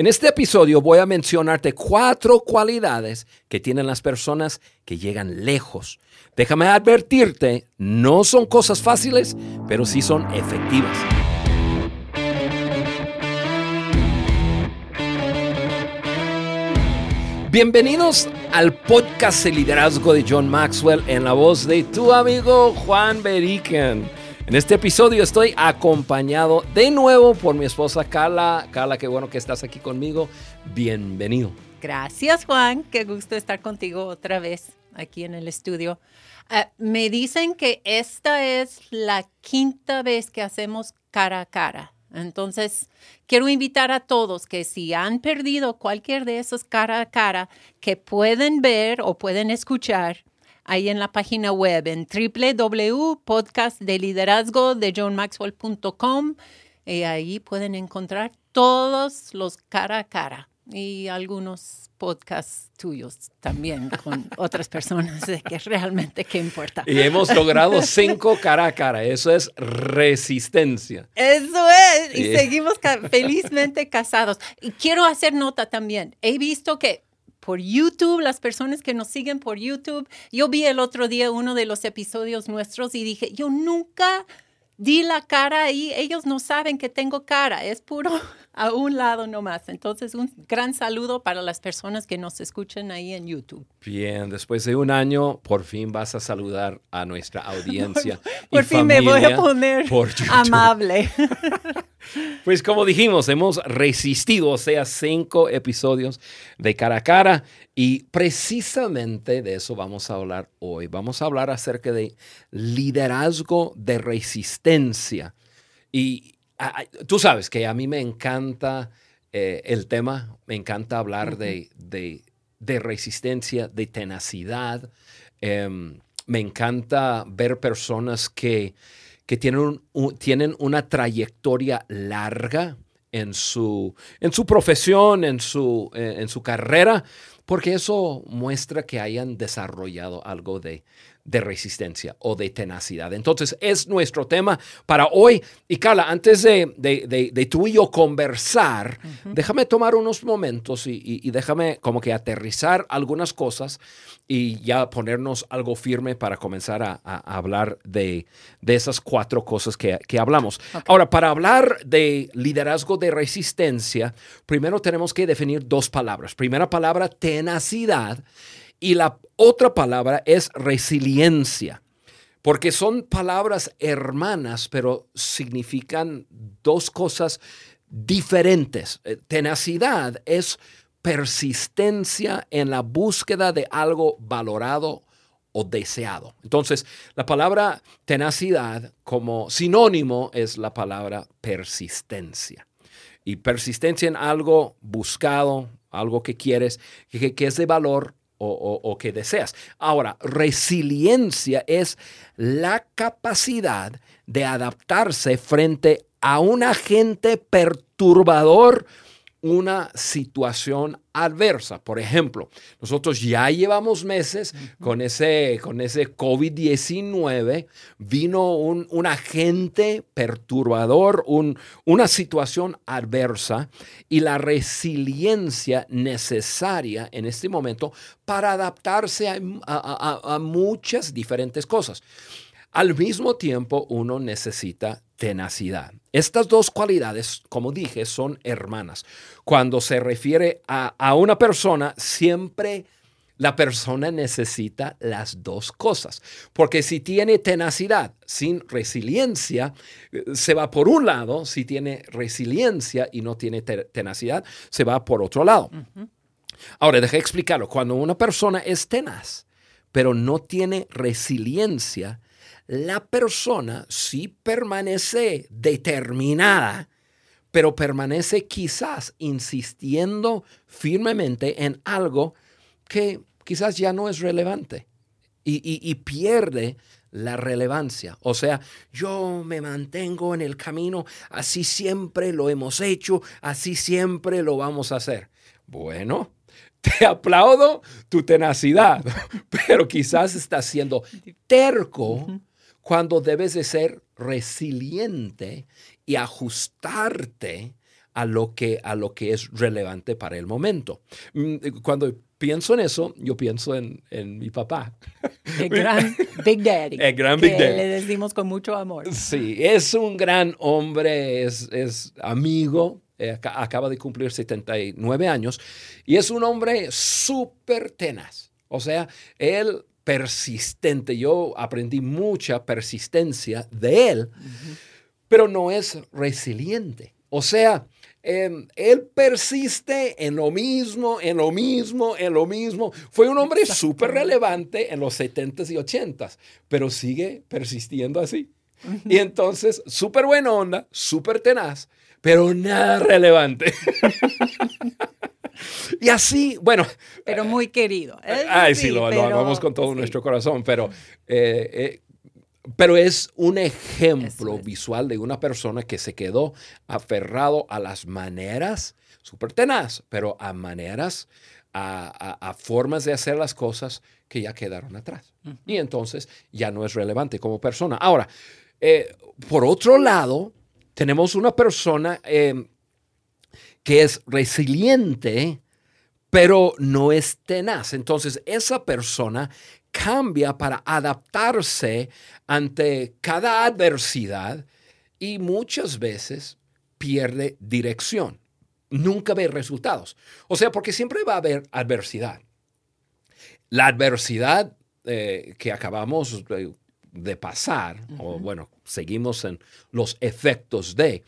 En este episodio voy a mencionarte cuatro cualidades que tienen las personas que llegan lejos. Déjame advertirte, no son cosas fáciles, pero sí son efectivas. Bienvenidos al podcast de liderazgo de John Maxwell en la voz de tu amigo Juan Beriken. En este episodio estoy acompañado de nuevo por mi esposa Carla. Carla, qué bueno que estás aquí conmigo. Bienvenido. Gracias, Juan. Qué gusto estar contigo otra vez aquí en el estudio. Uh, me dicen que esta es la quinta vez que hacemos cara a cara. Entonces, quiero invitar a todos que si han perdido cualquier de esos cara a cara, que pueden ver o pueden escuchar ahí en la página web en www.podcastdeliderazgo de johnmaxwell.com y ahí pueden encontrar todos los cara a cara y algunos podcasts tuyos también con otras personas de que realmente qué importa. Y hemos logrado cinco cara a cara, eso es resistencia. Eso es, y seguimos felizmente casados. Y quiero hacer nota también, he visto que por YouTube, las personas que nos siguen por YouTube. Yo vi el otro día uno de los episodios nuestros y dije, yo nunca di la cara y ellos no saben que tengo cara, es puro a un lado nomás. Entonces, un gran saludo para las personas que nos escuchan ahí en YouTube. Bien, después de un año, por fin vas a saludar a nuestra audiencia. por, fin me voy a poner amable. pues como dijimos, hemos resistido, o sea, cinco episodios de cara a cara y precisamente de eso vamos a hablar hoy. Vamos a hablar acerca de liderazgo de resistencia. Y tú sabes que a mí me encanta eh, el tema, me encanta hablar de, resistencia, de tenacidad. Em, me encanta ver personas que, tienen, tienen una trayectoria larga en su, en su profesión, en su, eh, en su carrera, porque eso muestra que hayan desarrollado algo de, de resistencia o de tenacidad. Entonces, es nuestro tema para hoy. Y Carla, antes de, de, tú y yo conversar, déjame tomar unos momentos y, déjame como que aterrizar algunas cosas y ya ponernos algo firme para comenzar a, hablar de, esas cuatro cosas que, hablamos. Ahora, para hablar de liderazgo de resistencia, primero tenemos que definir dos palabras. Primera palabra, tenacidad. Y la otra palabra es resiliencia, porque son palabras hermanas, pero significan dos cosas diferentes. Eh, tenacidad es persistencia en la búsqueda de algo valorado o deseado. Entonces, la palabra tenacidad como sinónimo es la palabra persistencia. Y persistencia en algo buscado, algo que quieres, que, que es de valor, o, que deseas. Ahora, resiliencia es la capacidad de adaptarse frente a un agente perturbador una situación adversa. Por ejemplo, nosotros ya llevamos meses con ese, con ese COVID-19, vino un, agente perturbador, una situación adversa y la resiliencia necesaria en este momento para adaptarse a muchas diferentes cosas. Al mismo tiempo, uno necesita tenacidad. Estas dos cualidades, como dije, son hermanas. Cuando se refiere a, una persona, siempre la persona necesita las dos cosas. Porque si tiene tenacidad sin resiliencia, eh, se va por un lado. Si tiene resiliencia y no tiene tenacidad, se va por otro lado. Ahora, deje explicarlo. Cuando una persona es tenaz, pero no tiene resiliencia, la persona sí permanece determinada, pero permanece quizás insistiendo firmemente en algo que quizás ya no es relevante y, pierde la relevancia. O sea, yo me mantengo en el camino, así siempre lo hemos hecho, así siempre lo vamos a hacer. Bueno, te aplaudo tu tenacidad, pero quizás estás siendo terco cuando debes de ser resiliente y ajustarte a lo que, a lo que es relevante para el momento. Mm, cuando pienso en eso, yo pienso en, en mi papá. El gran Big Daddy. El gran Big Daddy. Le decimos con mucho amor. Sí, es un gran hombre, es, es amigo, eh, acaba de cumplir 79 años y es un hombre súper tenaz. O sea, él persistente. Yo aprendí mucha persistencia de él, pero no es resiliente. O sea, em, él persiste en lo mismo, en lo mismo, en lo mismo. Fue un hombre súper relevante en los 70s y 80s, pero sigue persistiendo así. Y entonces, súper buena onda, súper tenaz, pero nada relevante. y así, bueno. Pero muy querido. Ay, sí, lo, amamos con todo nuestro corazón, pero, eh, eh, pero es un ejemplo visual de una persona que se quedó aferrado a las maneras, súper tenaz, pero a maneras, a, formas de hacer las cosas que ya quedaron atrás. Y entonces ya no es relevante como persona. Ahora, eh, por otro lado, tenemos una persona eh, que es resiliente, pero no es tenaz. Entonces, esa persona cambia para adaptarse ante cada adversidad y muchas veces pierde dirección. Nunca ve resultados. O sea, porque siempre va a haber adversidad. La adversidad eh, que acabamos de pasar, o bueno, seguimos en los efectos de,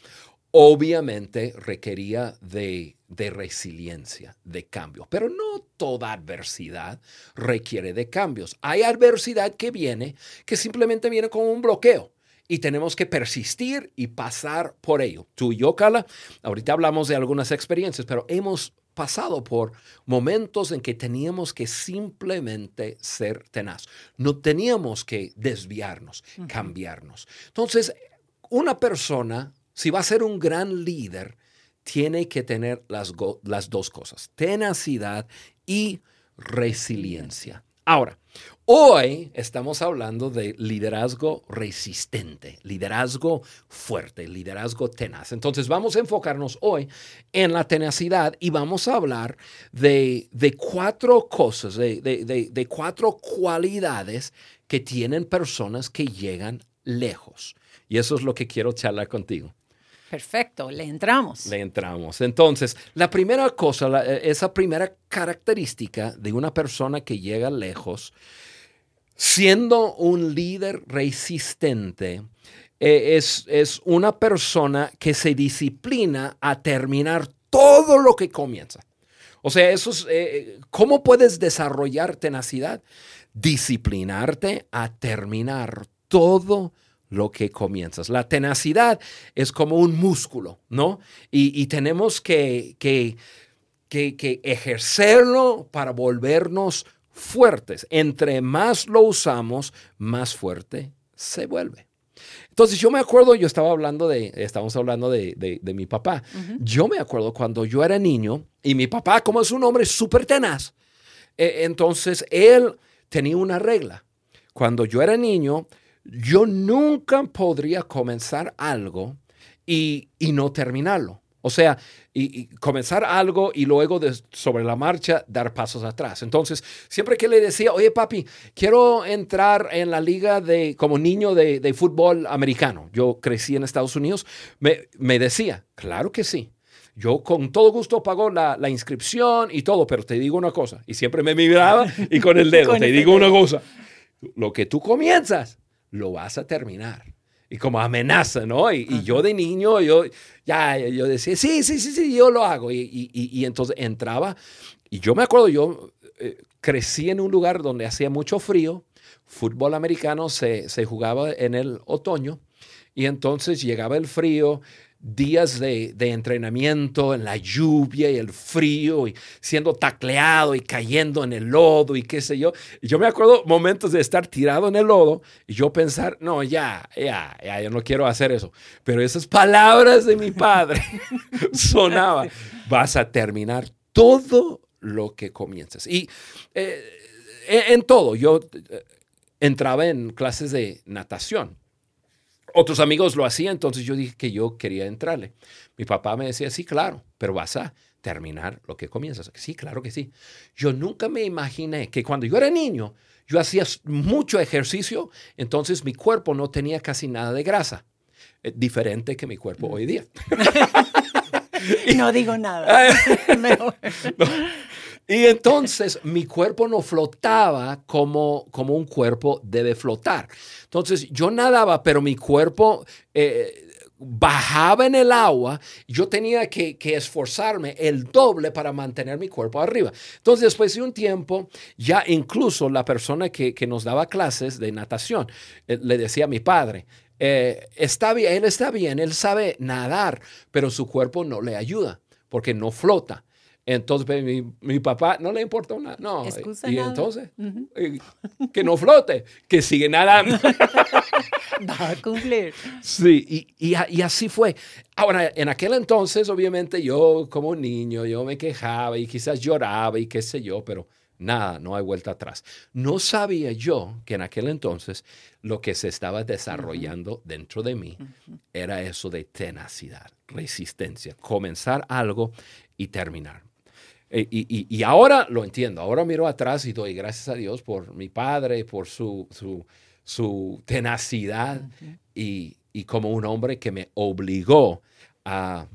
obviamente requería de, de, resiliencia, de cambio. Pero no toda adversidad requiere de cambios. Hay adversidad que viene, que simplemente viene como un bloqueo. Y tenemos que persistir y pasar por ello. Tú y yo, Carla, ahorita hablamos de algunas experiencias, pero hemos pasado por momentos en que teníamos que simplemente ser tenaz. No teníamos que desviarnos, cambiarnos. Entonces, una persona, si va a ser un gran líder, tiene que tener las, las dos cosas, tenacidad y resiliencia. Ahora, hoy estamos hablando de liderazgo resistente, liderazgo fuerte, liderazgo tenaz. Entonces vamos a enfocarnos hoy en la tenacidad y vamos a hablar de, cuatro cosas, de, de cuatro cualidades que tienen personas que llegan lejos. Y eso es lo que quiero charlar contigo. Perfecto, le entramos. Le entramos. Entonces, la primera cosa, eh, esa primera característica de una persona que llega lejos, siendo un líder resistente, eh, es, es, una persona que se disciplina a terminar todo lo que comienza. O sea, eso es, eh, ¿cómo puedes desarrollar tenacidad? Disciplinarte a terminar todo lo que comienzas. La tenacidad es como un músculo, ¿no? Y, tenemos que, que, que, ejercerlo para volvernos fuertes. Entre más lo usamos, más fuerte se vuelve. Entonces yo me acuerdo, yo estaba hablando de, estamos hablando de, de, mi papá. Yo me acuerdo cuando yo era niño y mi papá, como es un hombre súper tenaz, e, entonces él tenía una regla. Cuando yo era niño, yo nunca podría comenzar algo y, no terminarlo. O sea, y, comenzar algo y luego sobre la marcha dar pasos atrás. Entonces, siempre que le decía, oye papi, quiero entrar en la liga de, como niño de, fútbol americano, yo crecí en Estados Unidos, me, decía, claro que sí. Yo con todo gusto pago la, inscripción y todo, pero te digo una cosa, y siempre me miraba y con el dedo, te digo una cosa, lo que tú comienzas, lo vas a terminar. Y como amenaza, ¿no? Y, yo de niño, yo, ya, yo decía, sí, sí, sí, sí, yo lo hago. Y, entonces entraba, y yo me acuerdo, yo eh, crecí en un lugar donde hacía mucho frío, fútbol americano se, se jugaba en el otoño, y entonces llegaba el frío, días de, entrenamiento en la lluvia y el frío y siendo tacleado y cayendo en el lodo y qué sé yo. Y yo me acuerdo momentos de estar tirado en el lodo y yo pensar, no, ya, ya, ya, yo no quiero hacer eso. Pero esas palabras de mi padre sonaban, vas a terminar todo lo que comienzas. Y eh, en todo, yo eh, entraba en clases de natación otros amigos lo hacían, entonces yo dije que yo quería entrarle. Mi papá me decía, sí, claro, pero vas a terminar lo que comienzas. Sí, claro que sí. Yo nunca me imaginé que cuando yo era niño, yo hacía mucho ejercicio, entonces mi cuerpo no tenía casi nada de grasa, eh, diferente que mi cuerpo hoy día. no digo nada. Y entonces mi cuerpo no flotaba como, como un cuerpo debe flotar. Entonces yo nadaba, pero mi cuerpo eh, bajaba en el agua. Yo tenía que, esforzarme el doble para mantener mi cuerpo arriba. Entonces después de un tiempo, ya incluso la persona que, nos daba clases de natación eh, le decía a mi padre, eh, está bien, él está bien, él sabe nadar, pero su cuerpo no le ayuda porque no flota. Entonces pues, mi, papá no le importa nada. No. y entonces, que no flote, que sigue nadando. Va a cumplir. Sí, y, y, así fue. Ahora, en aquel entonces, obviamente, yo como niño, yo me quejaba y quizás lloraba y qué sé yo, pero nada, no hay vuelta atrás. No sabía yo que en aquel entonces lo que se estaba desarrollando dentro de mí era eso de tenacidad, resistencia, comenzar algo y terminar. Eh, y, ahora lo entiendo, ahora miro atrás y doy gracias a Dios por mi padre, por su, su, tenacidad y, como un hombre que me obligó a,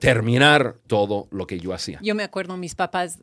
terminar todo lo que yo hacía. Yo me acuerdo, mis papás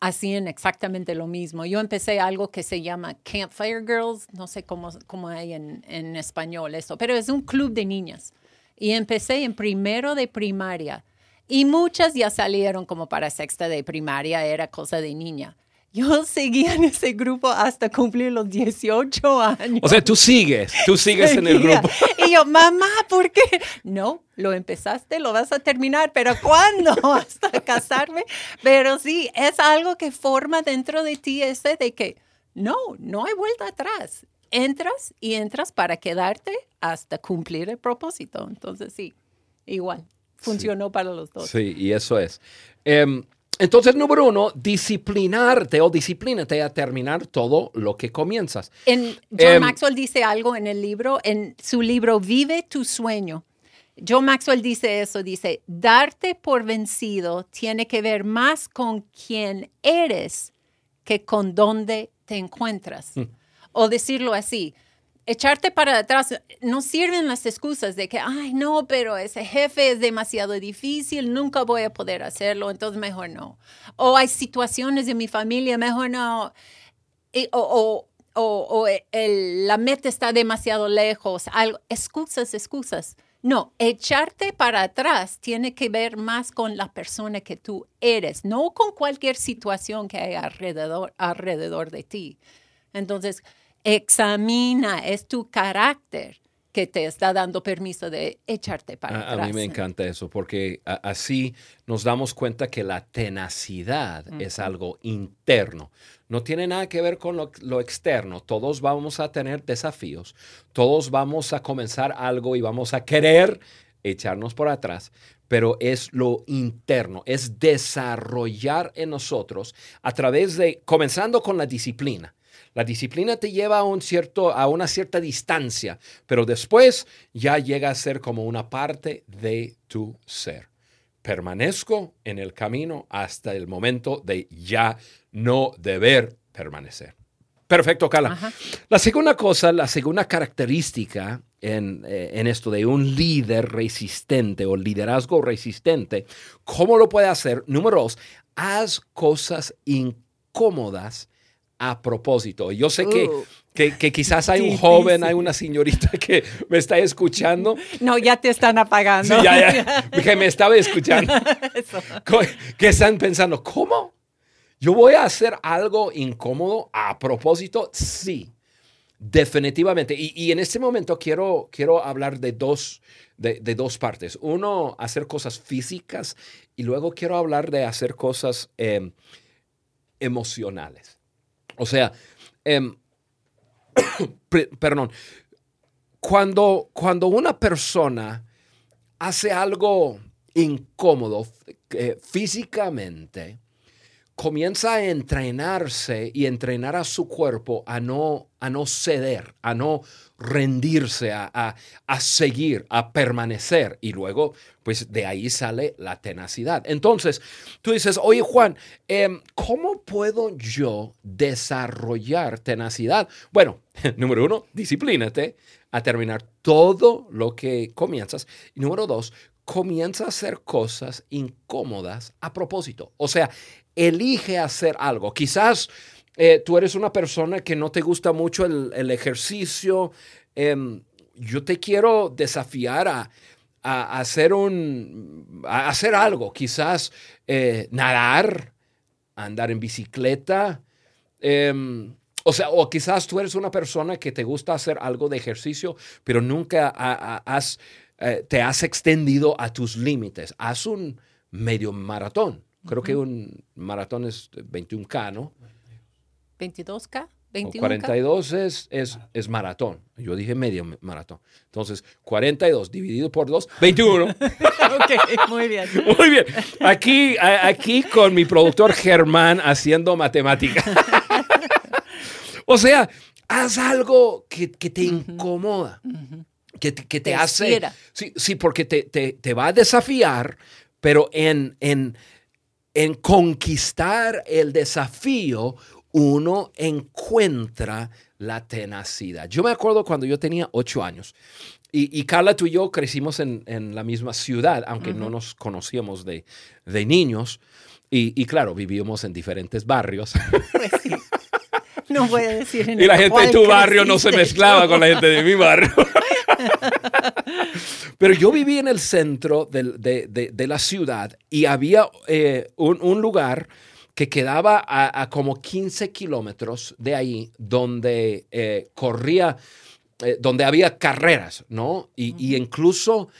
hacían exactamente lo mismo. Yo empecé algo que se llama Campfire Girls, no sé cómo, cómo hay en, en español eso, pero es un club de niñas. Y empecé en primero de primaria y muchas ya salieron como para sexta de primaria, era cosa de niña. Yo seguía en ese grupo hasta cumplir los 18 años. O sea, tú sigues, tú sigues en el grupo. Y yo, mamá, ¿por qué? No, lo empezaste, lo vas a terminar, pero ¿cuándo? Hasta casarme. Pero sí, es algo que forma dentro de ti ese de que no, no hay vuelta atrás. Entras y entras para quedarte hasta cumplir el propósito. Entonces, sí, igual funcionó para los dos. Sí, y eso es. Em, entonces, número uno, disciplinarte o disciplínate a terminar todo lo que comienzas. En, John em, Maxwell dice algo en el libro, en su libro Vive tu sueño. John Maxwell dice eso, dice, darte por vencido tiene que ver más con quién eres que con dónde te encuentras. Hmm. O decirlo así, echarte para atrás, no sirven las excusas de que, ay, no, pero ese jefe es demasiado difícil, nunca voy a poder hacerlo, entonces mejor no. O hay situaciones de mi familia, mejor no. o, o, la meta está demasiado lejos, algo, excusas, excusas. No, echarte para atrás tiene que ver más con la persona que tú eres, no con cualquier situación que hay alrededor, alrededor de ti. Entonces, examina, es tu carácter que te está dando permiso de echarte para a, atrás. A mí me encanta eso, porque así nos damos cuenta que la tenacidad es algo interno. No tiene nada que ver con lo, lo, externo. Todos vamos a tener desafíos. Todos vamos a comenzar algo y vamos a querer echarnos por atrás. Pero es lo interno, es desarrollar en nosotros a través de, comenzando con la disciplina la disciplina te lleva a, un cierto, a una cierta distancia, pero después ya llega a ser como una parte de tu ser. Permanezco en el camino hasta el momento de ya no deber permanecer. Perfecto, Carla. La segunda cosa, la segunda característica en, eh, en, esto de un líder resistente o liderazgo resistente, ¿cómo lo puede hacer? Número dos, haz cosas incómodas a propósito. Yo sé que, uh. que, quizás hay un joven, hay una señorita que me está escuchando. No, ya te están apagando. Sí, ya, ya, que me estaba escuchando. Que están pensando, ¿cómo? ¿Yo voy a hacer algo incómodo a propósito? Sí, definitivamente. Y, en este momento quiero, quiero hablar de dos, de, dos partes. Uno, hacer cosas físicas y luego quiero hablar de hacer cosas em, emocionales. O sea, em, perdón, cuando, cuando una persona hace algo incómodo eh, físicamente, comienza a entrenarse y entrenar a su cuerpo a no, a no ceder, a no rendirse, a, seguir, a permanecer. Y luego, pues de ahí sale la tenacidad. Entonces, tú dices, oye Juan, em, ¿cómo puedo yo desarrollar tenacidad? Bueno, número uno, disciplínate a terminar todo lo que comienzas. Y número dos, comienza a hacer cosas incómodas a propósito. O sea, elige hacer algo. Quizás eh, tú eres una persona que no te gusta mucho el, ejercicio. Em, yo te quiero desafiar a, hacer, un, hacer algo. Quizás eh, nadar, andar en bicicleta. Em, o sea, o quizás tú eres una persona que te gusta hacer algo de ejercicio, pero nunca has, eh, te has extendido a tus límites. Haz un medio maratón. Creo que un maratón es 21K, ¿no? 22K. 21K. 42 es, es, es, maratón. Yo dije medio maratón. Entonces, 42 dividido por 2, 21. ok, muy bien. Muy bien. Aquí, aquí con mi productor Germán haciendo matemática. o sea, haz algo que, te incomoda. Que, que, te, hace... Sí, sí, porque te, te, te, va a desafiar, pero en, en, en conquistar el desafío, uno encuentra la tenacidad. Yo me acuerdo cuando yo tenía ocho años y, Carla, tú y yo crecimos en, la misma ciudad, aunque no nos conocíamos de, niños. Y, claro, vivíamos en diferentes barrios. Pues no voy a decir Y la gente de tu barrio no se mezclaba con la gente de mi barrio. Pero yo viví en el centro de, la ciudad y había eh, un, lugar que quedaba a, como 15 kilómetros de ahí, donde eh, corría, eh, donde había carreras, ¿no? Y, incluso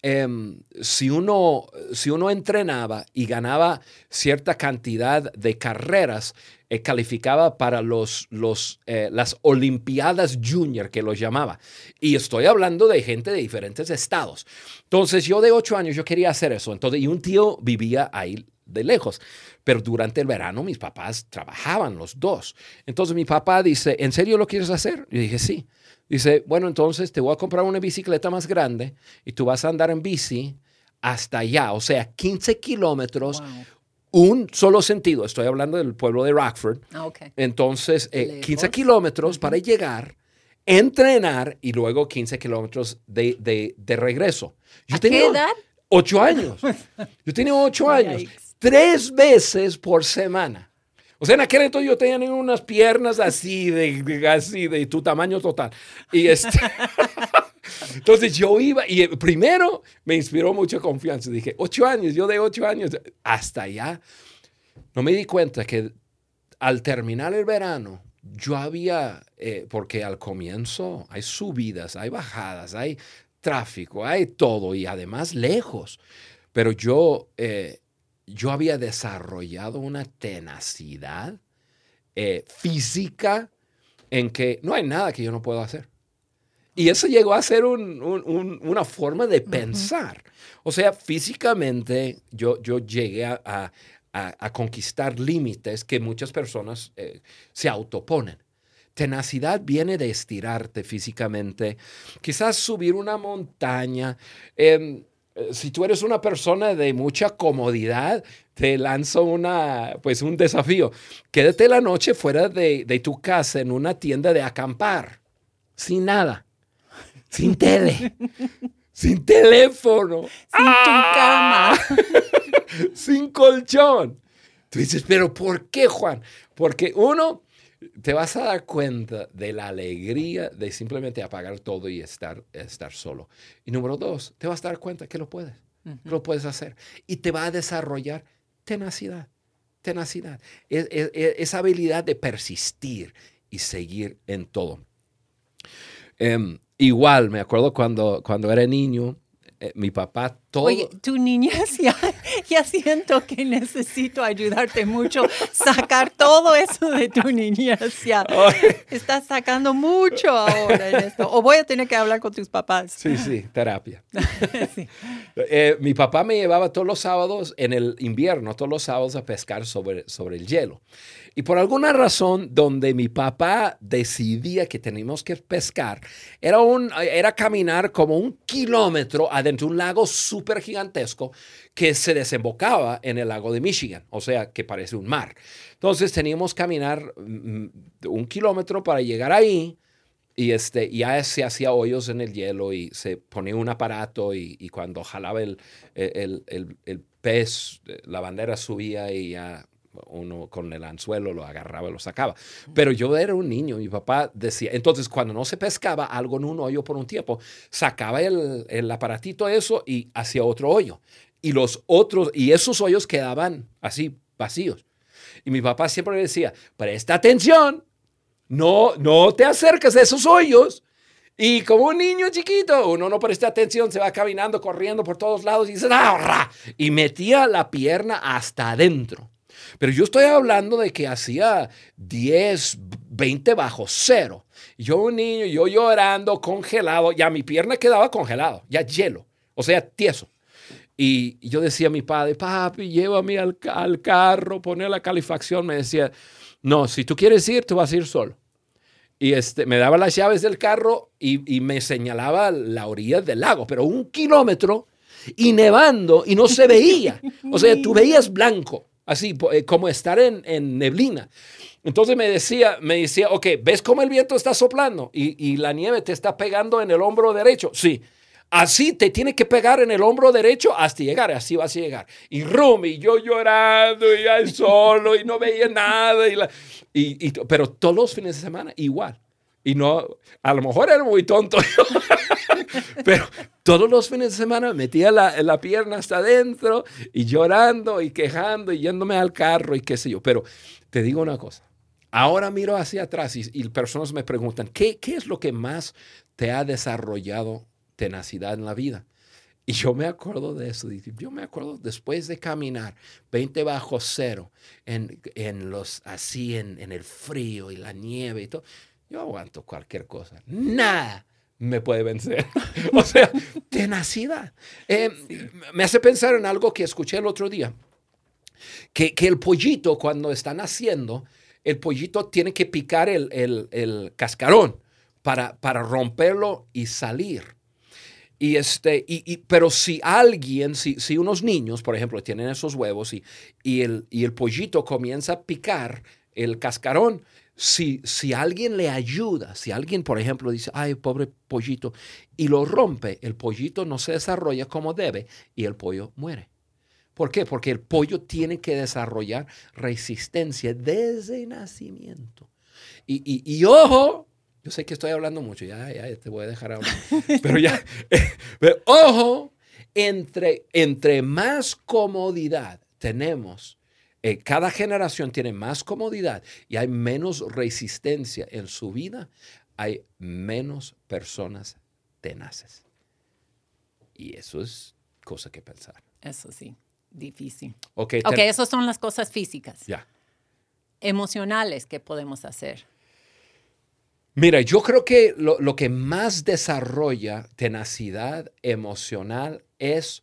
em, si, uno, si uno entrenaba y ganaba cierta cantidad de carreras, eh, calificaba para los, los, eh, las Olimpiadas Junior, que los llamaba. Y estoy hablando de gente de diferentes estados. Entonces yo de ocho años yo quería hacer eso. Entonces, y un tío vivía ahí de lejos. Pero durante el verano mis papás trabajaban los dos. Entonces mi papá dice, ¿en serio lo quieres hacer? Yo dije, sí. Dice, bueno, entonces te voy a comprar una bicicleta más grande y tú vas a andar en bici hasta allá, o sea, 15 kilómetros, un solo sentido. Estoy hablando del pueblo de Rockford. Ah, Entonces, 15 eh, kilómetros para llegar, entrenar y luego 15 kilómetros de, regreso. Yo ¿A tenía qué edad? Ocho años. Yo tenía ocho años. Tres veces por semana. O sea, en aquel entonces yo tenía unas piernas así de, así de tu tamaño total. Y este... Entonces yo iba y primero me inspiró mucha confianza. Dije, ocho años, yo de ocho años, hasta allá. No me di cuenta que al terminar el verano, yo había, eh, porque al comienzo hay subidas, hay bajadas, hay tráfico, hay todo y además lejos. Pero yo, eh, yo había desarrollado una tenacidad eh, física en que no hay nada que yo no pueda hacer. Y eso llegó a ser una forma de pensar. O sea, físicamente yo, yo llegué a, conquistar límites que muchas personas eh, se autoponen. Tenacidad viene de estirarte físicamente, quizás subir una montaña. Em, eh, si tú eres una persona de mucha comodidad, te lanzo una, pues un desafío. Quédate la noche fuera de, de tu casa en una tienda de acampar, sin nada sin tele, sin teléfono, sin tu cama, sin colchón. Tú dices, pero ¿por qué, Juan? Porque uno, te vas a dar cuenta de la alegría de simplemente apagar todo y estar, estar solo. Y número dos, te vas a dar cuenta que lo puedes, lo puedes hacer. Y te va a desarrollar tenacidad, tenacidad, esa habilidad de persistir y seguir en todo. Em, Igual, me acuerdo cuando, cuando era niño, eh, mi papá todo... Oye, tu niñez ya, ya siento que necesito ayudarte mucho, sacar todo eso de tu niñez. Ya estás sacando mucho ahora en esto. O voy a tener que hablar con tus papás. Sí, sí, terapia. Eh, mi papá me llevaba todos los sábados en el invierno, todos los sábados a pescar sobre, sobre el hielo. Y por alguna razón, donde mi papá decidía que teníamos que pescar, era, un, era caminar como un kilómetro adentro de un lago súper gigantesco que se desembocaba en el lago de Michigan, o sea, que parece un mar. Entonces teníamos que caminar mm, un kilómetro para llegar ahí. Y este, ya se hacía hoyos en el hielo y se ponía un aparato y, cuando jalaba el, el, el, el, pez, la bandera subía y ya uno con el anzuelo lo agarraba y lo sacaba. Pero yo era un niño, mi papá decía, entonces cuando no se pescaba algo en un hoyo por un tiempo, sacaba el, el aparatito eso y hacía otro hoyo. Y los otros, y esos hoyos quedaban así vacíos. Y mi papá siempre decía, presta atención, no, no te acerques a esos hoyos. Y como un niño chiquito, uno no presta atención, se va caminando, corriendo por todos lados y dice, ¡Ah! y metía la pierna hasta adentro. Pero yo estoy hablando de que hacía 10, 20 bajo cero. Yo un niño, yo llorando, congelado, ya mi pierna quedaba congelado, ya hielo, o sea, tieso. Y yo decía a mi padre, papi, llévame al, carro, pone la calefacción. Me decía, no, si tú quieres ir, tú vas a ir solo. Y este, me daba las llaves del carro y, y me señalaba la orilla del lago, pero un kilómetro y nevando y no se veía. O sea, tú veías blanco así eh, como estar en, neblina. Entonces me decía, me decía, ok, ¿ves cómo el viento está soplando y, la nieve te está pegando en el hombro derecho? Sí. Así te tiene que pegar en el hombro derecho hasta llegar, así vas a llegar. Y Rumi, yo llorando y ya solo y no veía nada. Y, y, pero todos los fines de semana igual. Y no, a lo mejor era muy tonto, pero todos los fines de semana metía la, la, pierna hasta adentro y llorando y quejando y yéndome al carro y qué sé yo. Pero te digo una cosa, ahora miro hacia atrás y, personas me preguntan, ¿qué, ¿qué es lo que más te ha desarrollado tenacidad en la vida? Y yo me acuerdo de eso. Yo me acuerdo después de caminar 20 bajo cero, en, en los, así en, en el frío y la nieve y todo. Yo aguanto cualquier cosa. Nada me puede vencer. o sea, tenacidad. Eh, me hace pensar en algo que escuché el otro día. Que, que, el pollito, cuando está naciendo, el pollito tiene que picar el, el, el cascarón para, para, romperlo y salir. Y este, y, y, pero si alguien, si, si, unos niños, por ejemplo, tienen esos huevos y, y, el, y el pollito comienza a picar el cascarón, si, si alguien le ayuda, si alguien, por ejemplo, dice, ay, pobre pollito, y lo rompe, el pollito no se desarrolla como debe y el pollo muere. ¿Por qué? Porque el pollo tiene que desarrollar resistencia desde nacimiento. Y, y, y ojo, yo sé que estoy hablando mucho, ya, ya te voy a dejar hablar, pero ya, pero ojo, entre, entre más comodidad tenemos eh, cada generación tiene más comodidad y hay menos resistencia en su vida, hay menos personas tenaces. Y eso es cosa que pensar. Eso sí, difícil. Ok, okay esas son las cosas físicas. Ya. Emocionales que podemos hacer. Mira, yo creo que lo, lo, que más desarrolla tenacidad emocional es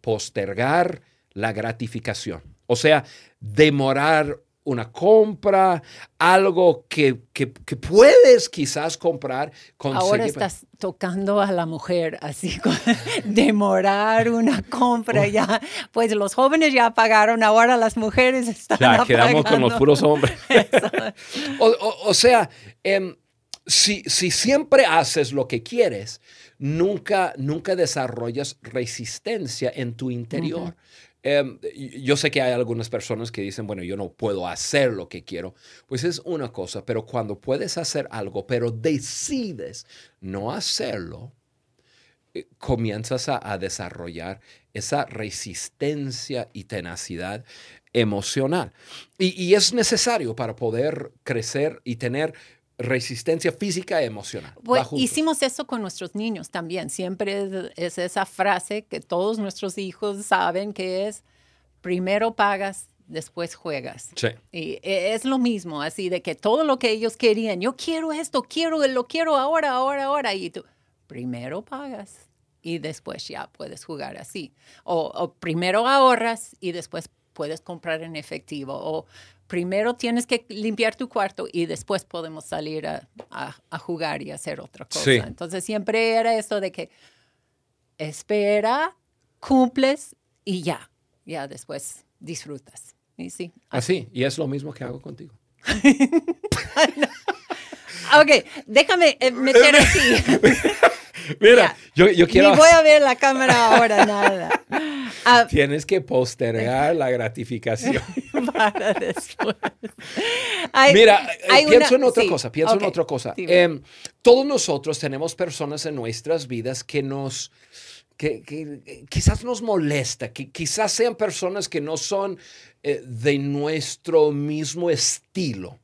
postergar la gratificación. O sea, demorar una compra, algo que, que, puedes quizás comprar. Ahora estás tocando a la mujer, así, demorar una compra ya. Pues los jóvenes ya pagaron, ahora las mujeres están Ya quedamos con los puros hombres. o, sea, em, si, si siempre haces lo que quieres, nunca, nunca desarrollas resistencia en tu interior. Em, yo sé que hay algunas personas que dicen, bueno, yo no puedo hacer lo que quiero. Pues es una cosa, pero cuando puedes hacer algo, pero decides no hacerlo, eh, comienzas a, desarrollar esa resistencia y tenacidad emocional. Y, y, es necesario para poder crecer y tener resistencia física y emocional. Pues, hicimos eso con nuestros niños también. Siempre es, esa frase que todos nuestros hijos saben que es, primero pagas, después juegas. Sí. Y e, es lo mismo, así de que todo lo que ellos querían, yo quiero esto, quiero, lo quiero ahora, ahora, ahora. Y tú, primero pagas y después ya puedes jugar así. O, primero ahorras y después puedes comprar en efectivo. O primero tienes que limpiar tu cuarto y después podemos salir a, jugar y hacer otra cosa. Entonces siempre era esto de que espera, cumples y ya, ya después disfrutas. Y sí. Así, y es lo mismo que hago contigo. ok, déjame eh, meter aquí. Mira, yo, yo, quiero... Ni voy a ver la cámara ahora, nada. Ah, Tienes que postergar la gratificación. Para después. Mira, eh, pienso en otra cosa, pienso en otra cosa. Em, todos nosotros tenemos personas en nuestras vidas que nos... Que, que, quizás nos molesta, que quizás sean personas que no son eh, de nuestro mismo estilo.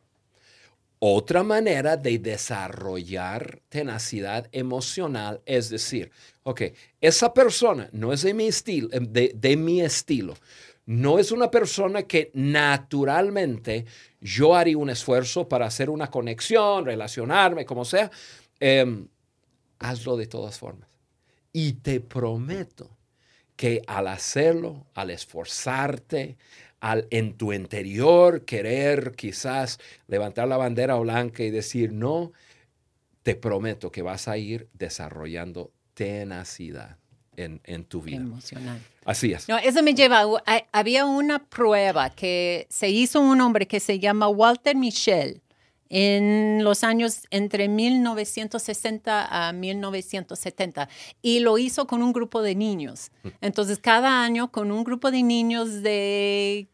Otra manera de desarrollar tenacidad emocional es decir, ok, esa persona no es de mi estilo, eh, de, mi estilo. No es una persona que naturalmente yo haría un esfuerzo para hacer una conexión, relacionarme, como sea. Em, hazlo de todas formas. Y te prometo que al hacerlo, al esforzarte, al, en tu interior querer quizás levantar la bandera blanca y decir no, te prometo que vas a ir desarrollando tenacidad en, tu vida. Emocional. Así es. No, eso me lleva, había una prueba que se hizo un hombre que se llama Walter Michel en los años entre 1960 a 1970 y lo hizo con un grupo de niños. Mm. Entonces, cada año con un grupo de niños de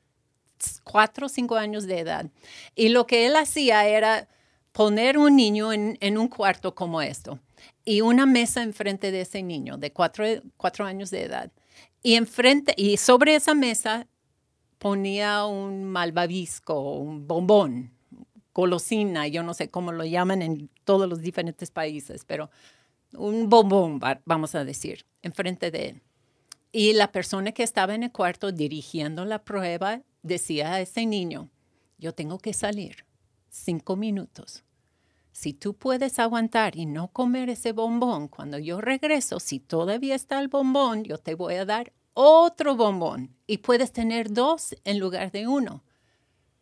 cuatro o cinco años de edad. Y lo que él hacía era poner un niño en, un cuarto como esto y una mesa enfrente de ese niño de cuatro, cuatro años de edad. Y, enfrente, y sobre esa mesa ponía un malvavisco, un bombón, golosina, yo no sé cómo lo llaman en todos los diferentes países, pero un bombón, vamos a decir, enfrente de él. Y la persona que estaba en el cuarto dirigiendo la prueba decía a ese niño, yo tengo que salir cinco minutos. Si tú puedes aguantar y no comer ese bombón, cuando yo regreso, si todavía está el bombón, yo te voy a dar otro bombón y puedes tener dos en lugar de uno.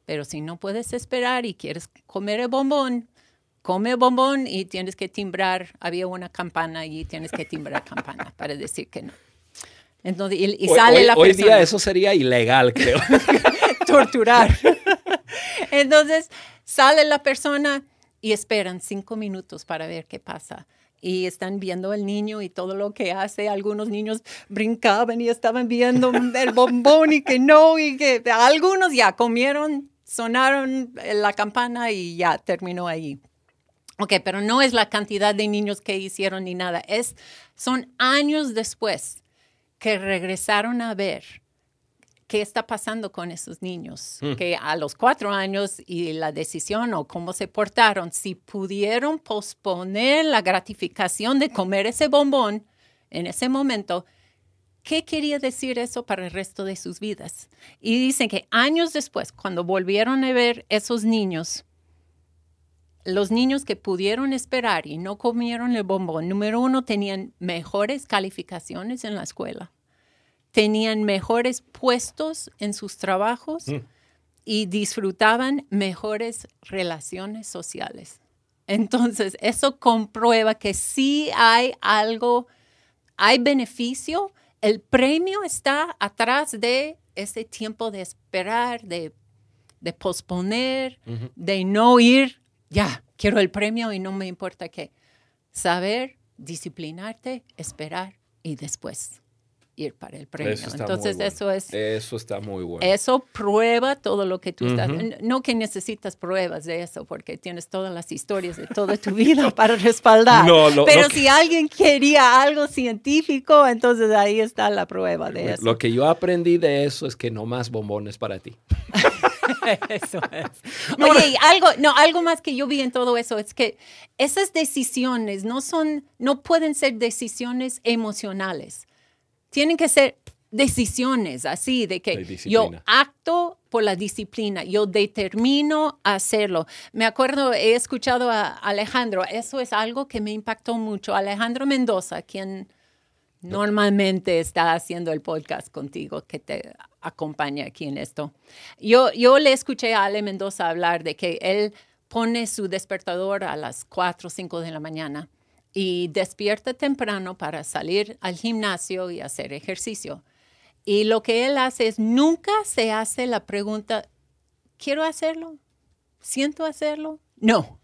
Pero si no puedes esperar y quieres comer el bombón, come el bombón y tienes que timbrar. Había una campana y tienes que timbrar campana para decir que no. Entonces, y, sale la persona. Hoy día eso sería ilegal, creo. Torturar. Entonces, sale la persona y esperan cinco minutos para ver qué pasa. Y están viendo el niño y todo lo que hace. Algunos niños brincaban y estaban viendo el bombón y que no, y que algunos ya comieron, sonaron la campana y ya terminó ahí. Ok, pero no es la cantidad de niños que hicieron ni nada. Es, son años después que regresaron a ver qué está pasando con esos niños, hmm. que a los cuatro años y la decisión o cómo se portaron, si pudieron posponer la gratificación de comer ese bombón en ese momento, ¿qué quería decir eso para el resto de sus vidas? Y dicen que años después, cuando volvieron a ver esos niños, los niños que pudieron esperar y no comieron el bombón, número uno, tenían mejores calificaciones en la escuela, tenían mejores puestos en sus trabajos mm. y disfrutaban mejores relaciones sociales. Entonces, eso comprueba que sí hay algo, hay beneficio, el premio está atrás de ese tiempo de esperar, de, posponer, de no ir ya, quiero el premio y no me importa qué. Saber, disciplinarte, esperar y después ir para el premio. Entonces eso es... Eso está muy bueno. Eso prueba todo lo que tú estás... No que necesitas pruebas de eso, porque tienes todas las historias de toda tu vida para respaldar. No, Pero si alguien quería algo científico, entonces ahí está la prueba de eso. Lo que yo aprendí de eso es que no más bombones para ti. Eso es. Oye, algo, no, algo más que yo vi en todo eso es que esas decisiones no son, no pueden ser decisiones emocionales. Tienen que ser decisiones así de que yo acto por la disciplina, yo determino hacerlo. Me acuerdo, he escuchado a Alejandro, eso es algo que me impactó mucho. Alejandro Mendoza, quien normalmente está haciendo el podcast contigo, que te acompaña aquí en esto. Yo, yo le escuché a Ale Mendoza hablar de que él pone su despertador a las 4 o 5 de la mañana y despierta temprano para salir al gimnasio y hacer ejercicio. Y lo que él hace es nunca se hace la pregunta, ¿quiero hacerlo? ¿Siento hacerlo? No.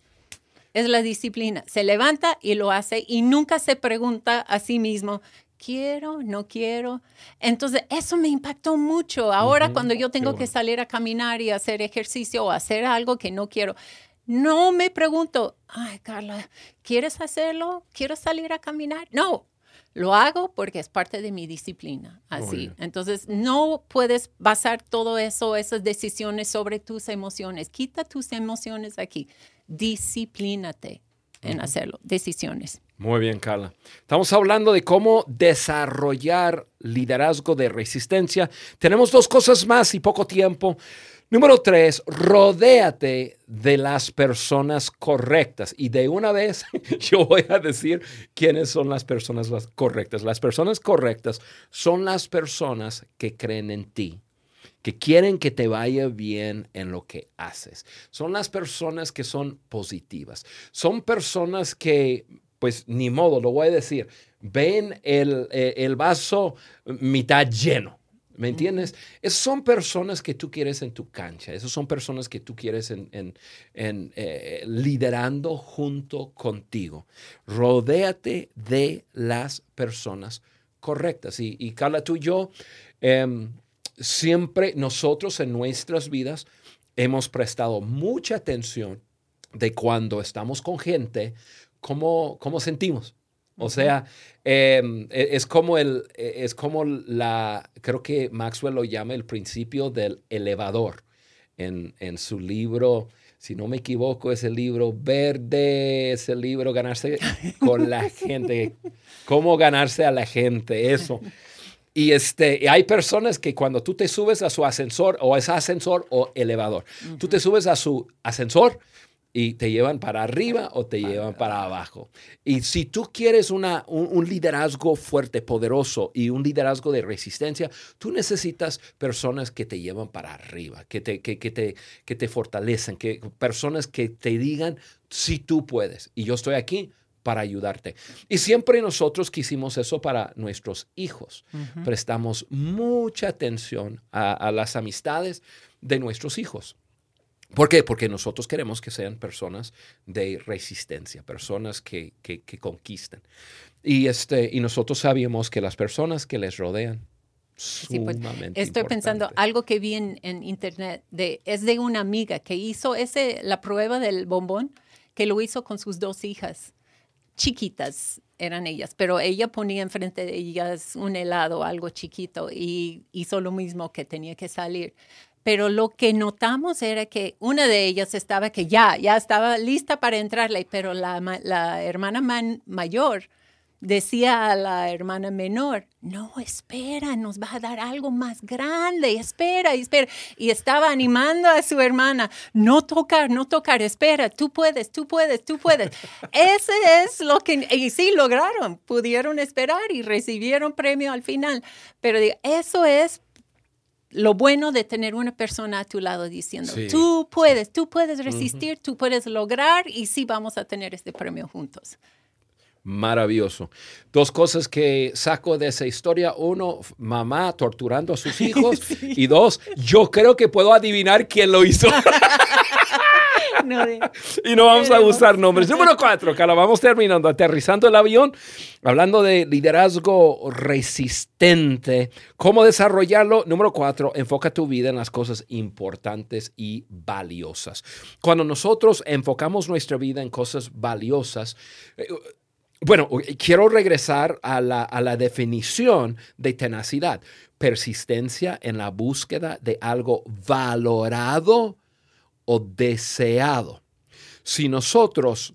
Es la disciplina. Se levanta y lo hace y nunca se pregunta a sí mismo, quiero, no quiero. Entonces, eso me impactó mucho. Ahora, cuando yo tengo que salir a caminar y hacer ejercicio o hacer algo que no quiero, no me pregunto, ay, Carla, ¿quieres hacerlo? ¿Quiero salir a caminar? No, lo hago porque es parte de mi disciplina, así. Entonces, no puedes basar todo eso, esas decisiones sobre tus emociones. Quita tus emociones aquí. Disciplínate en hacerlo. Decisiones. Muy bien, Carla. Estamos hablando de cómo desarrollar liderazgo de resistencia. Tenemos dos cosas más y poco tiempo. Número tres, rodéate de las personas correctas. Y de una vez yo voy a decir quiénes son las personas correctas. Las personas correctas son las personas que creen en ti, que quieren que te vaya bien en lo que haces. Son las personas que son positivas. Son personas que, pues ni modo, lo voy a decir, ven el, eh, el vaso mitad lleno. ¿Me entiendes? Esas son personas que tú quieres en tu cancha, esas son personas que tú quieres en, eh, liderando junto contigo. Rodéate de las personas correctas. Y, Carla, tú y yo, em, siempre nosotros en nuestras vidas hemos prestado mucha atención de cuando estamos con gente, cómo, cómo sentimos. O sea, em, e, es como el, e, es como la, creo que Maxwell lo llama el principio del elevador en, en su libro, si no me equivoco, es el libro verde, es el libro ganarse con la gente, cómo ganarse a la gente, eso. Y este, hay personas que cuando tú te subes a su ascensor, o es ascensor o elevador, tú te subes a su ascensor, y te llevan para arriba o te llevan para abajo. Y si tú quieres una, un, liderazgo fuerte, poderoso y un liderazgo de resistencia, tú necesitas personas que te llevan para arriba, que te, que, te, que te fortalecen, que, personas que te digan si tú puedes. Y yo estoy aquí para ayudarte. Y siempre nosotros quisimos eso para nuestros hijos. Prestamos mucha atención a las amistades de nuestros hijos. ¿Por qué? Porque nosotros queremos que sean personas de resistencia, personas que, que, conquisten. Y, este, y nosotros sabíamos que las personas que les rodean, Sí, pues, estoy pensando algo que vi en, internet de es de una amiga que hizo ese la prueba del bombón que lo hizo con sus dos hijas chiquitas eran ellas pero ella ponía enfrente de ellas un helado algo chiquito y hizo lo mismo que tenía que salir pero lo que notamos era que una de ellas estaba que ya, ya estaba lista para entrarle, pero la, la hermana mayor decía a la hermana menor, no, espera, nos va a dar algo más grande, espera, espera. Y estaba animando a su hermana, no tocar, no tocar, espera, tú puedes, tú puedes, tú puedes. Ese es lo que, y sí lograron, pudieron esperar y recibieron premio al final. Pero eso es lo bueno de tener una persona a tu lado diciendo, tú puedes, tú puedes resistir, tú puedes lograr y sí vamos a tener este premio juntos. Maravilloso. Dos cosas que saco de esa historia. Uno, mamá torturando a sus hijos. Y dos, yo creo que puedo adivinar quién lo hizo. y no vamos a usar nombres. Número cuatro, Carla, vamos terminando, aterrizando el avión, hablando de liderazgo resistente, cómo desarrollarlo. Número cuatro, enfoca tu vida en las cosas importantes y valiosas. Cuando nosotros enfocamos nuestra vida en cosas valiosas, eh, bueno, quiero regresar a la, a la, definición de tenacidad. Persistencia en la búsqueda de algo valorado o deseado. Si nosotros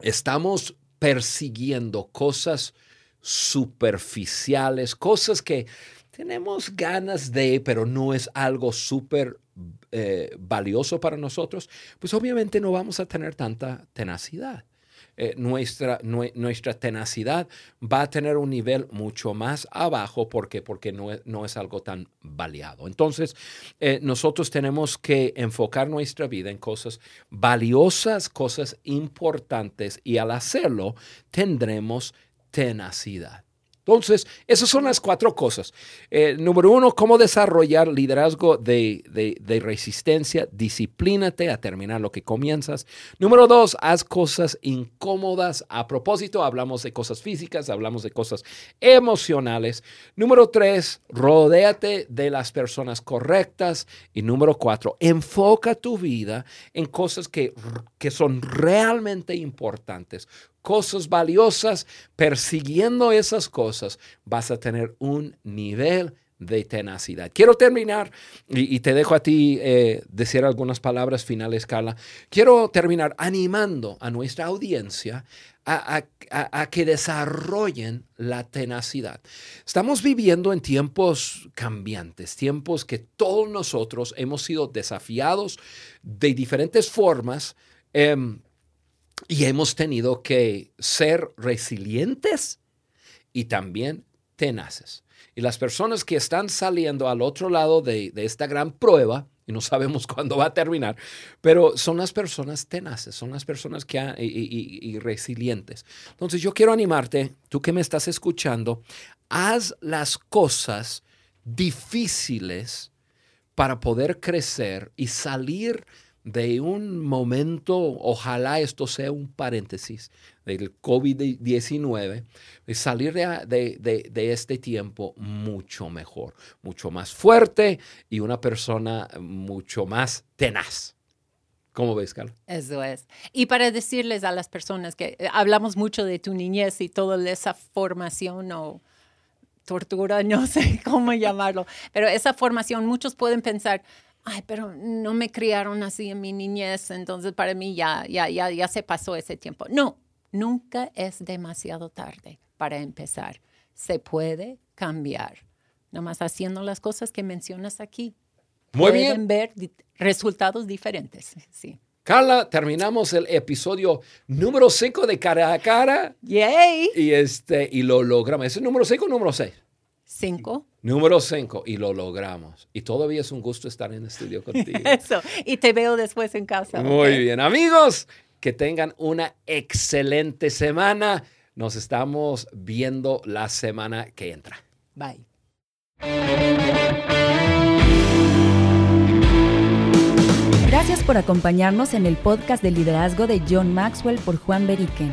estamos persiguiendo cosas superficiales, cosas que tenemos ganas de, pero no es algo súper eh, valioso para nosotros, pues obviamente no vamos a tener tanta tenacidad. Eh, nuestra, nuestra tenacidad va a tener un nivel mucho más abajo porque, porque no, es, no es algo tan valiado. Entonces, eh, nosotros tenemos que enfocar nuestra vida en cosas valiosas, cosas importantes y al hacerlo tendremos tenacidad. Entonces, esas son las cuatro cosas. Eh, número uno, cómo desarrollar liderazgo de, de, resistencia. Disciplínate a terminar lo que comienzas. Número dos, haz cosas incómodas. A propósito, hablamos de cosas físicas, hablamos de cosas emocionales. Número tres, rodéate de las personas correctas. Y número cuatro, enfoca tu vida en cosas que, que son realmente importantes cosas valiosas, persiguiendo esas cosas, vas a tener un nivel de tenacidad. Quiero terminar, y, te dejo a ti eh, decir algunas palabras finales, Carla. Quiero terminar animando a nuestra audiencia a, que desarrollen la tenacidad. Estamos viviendo en tiempos cambiantes, tiempos que todos nosotros hemos sido desafiados de diferentes formas. Eh, y hemos tenido que ser resilientes y también tenaces. Y las personas que están saliendo al otro lado de, esta gran prueba, y no sabemos cuándo va a terminar, pero son las personas tenaces, son las personas que y, resilientes. Entonces yo quiero animarte, tú que me estás escuchando, haz las cosas difíciles para poder crecer y salir de un momento, ojalá esto sea un paréntesis del COVID-19, de salir de, este tiempo mucho mejor, mucho más fuerte y una persona mucho más tenaz. ¿Cómo ves, Carlos? Eso es. Y para decirles a las personas que eh, hablamos mucho de tu niñez y toda esa formación o tortura, no sé cómo llamarlo, pero esa formación, muchos pueden pensar, ay, pero no me criaron así en mi niñez, entonces para mí ya, ya, ya, ya se pasó ese tiempo. No, nunca es demasiado tarde para empezar. Se puede cambiar, nomás haciendo las cosas que mencionas aquí. Muy Pueden ver resultados diferentes, sí. Carla, terminamos el episodio número 5 de Cara a Cara. ¡Yay! Y, este, y lo logramos. ¿Es el número 5 o número 6? Cinco. Número cinco, y lo logramos. Y todavía es un gusto estar en el estudio contigo. Eso, y te veo después en casa. Muy bien, amigos, que tengan una excelente semana. Nos estamos viendo la semana que entra. Bye. Gracias por acompañarnos en el podcast de liderazgo de John Maxwell por Juan Beriken.